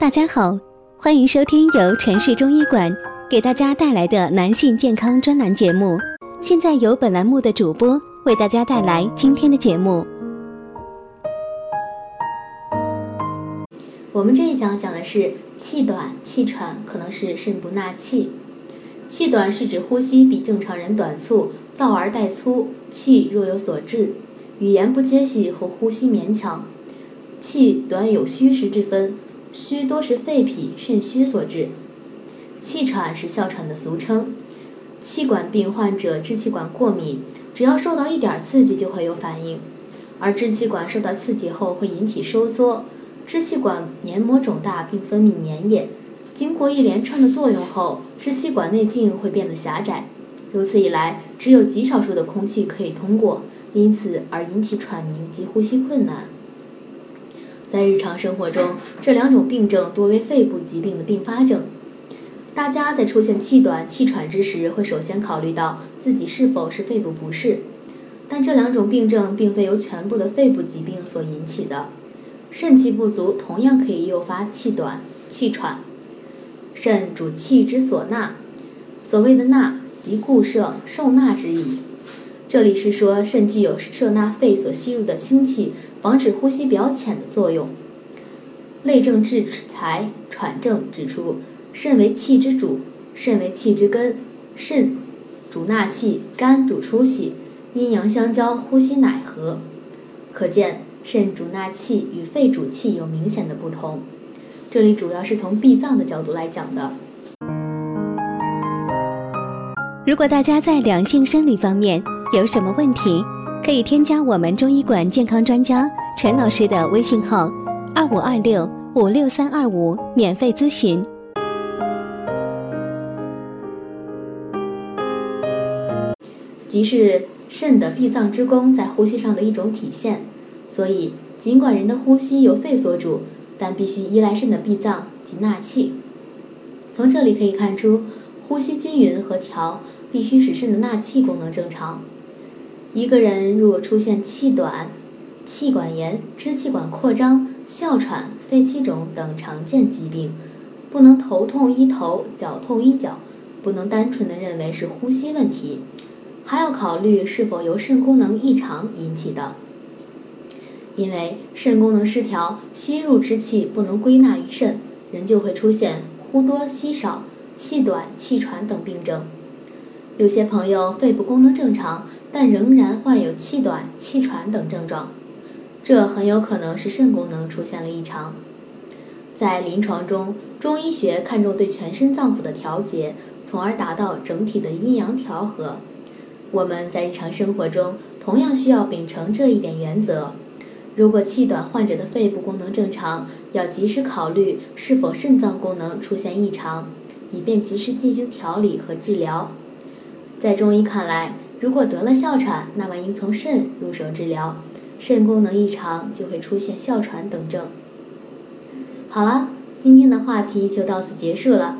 大家好，欢迎收听由城市中医馆给大家带来的男性健康专栏节目。现在由本栏目的主播为大家带来今天的节目。我们这一讲讲的是气短、气喘，可能是肾不纳气。气短是指呼吸比正常人短促，燥而带粗，气若有所滞，语言不接细或呼吸勉强。气短有虚实之分，虚多是肺脾肾虚所致。气喘是哮喘的俗称。气管病患者支气管过敏，只要受到一点刺激就会有反应，而支气管受到刺激后会引起收缩，支气管黏膜肿大并分泌粘液。经过一连串的作用后，支气管内径会变得狭窄，如此一来，只有极少数的空气可以通过，因此而引起喘鸣及呼吸困难。在日常生活中，这两种病症多为肺部疾病的并发症。大家在出现气短、气喘之时，会首先考虑到自己是否是肺部不适，但这两种病症并非由全部的肺部疾病所引起的。肾气不足同样可以诱发气短、气喘。肾主气之所纳，所谓的纳即固摄、受纳之意。这里是说肾具有摄纳肺所吸入的氢气，防止呼吸表浅的作用。类证治材喘症指出，肾为气之主，肾为气之根，肾主纳气，肝主出息，阴阳相交，呼吸乃和。可见肾主纳气与肺主气有明显的不同。这里主要是从闭脏的角度来讲的。如果大家在两性生理方面有什么问题，可以添加我们中医馆健康专家陈老师的微信号：二五二六五六三二五，免费咨询。即是肾的闭脏之功在呼吸上的一种体现。所以，尽管人的呼吸由肺所主。但必须依赖肾的闭脏及纳气。从这里可以看出，呼吸均匀和调必须使肾的纳气功能正常。一个人如果出现气短、气管炎、支气管扩张、哮喘、肺气肿等常见疾病，不能头痛医头、脚痛医脚，不能单纯的认为是呼吸问题，还要考虑是否由肾功能异常引起的。因为肾功能失调，吸入之气不能归纳于肾，人就会出现呼多吸少、气短、气喘等病症。有些朋友肺部功能正常，但仍然患有气短、气喘等症状，这很有可能是肾功能出现了异常。在临床中，中医学看重对全身脏腑的调节，从而达到整体的阴阳调和。我们在日常生活中同样需要秉承这一点原则。如果气短患者的肺部功能正常，要及时考虑是否肾脏功能出现异常，以便及时进行调理和治疗。在中医看来，如果得了哮喘，那么应从肾入手治疗，肾功能异常就会出现哮喘等症。好了，今天的话题就到此结束了。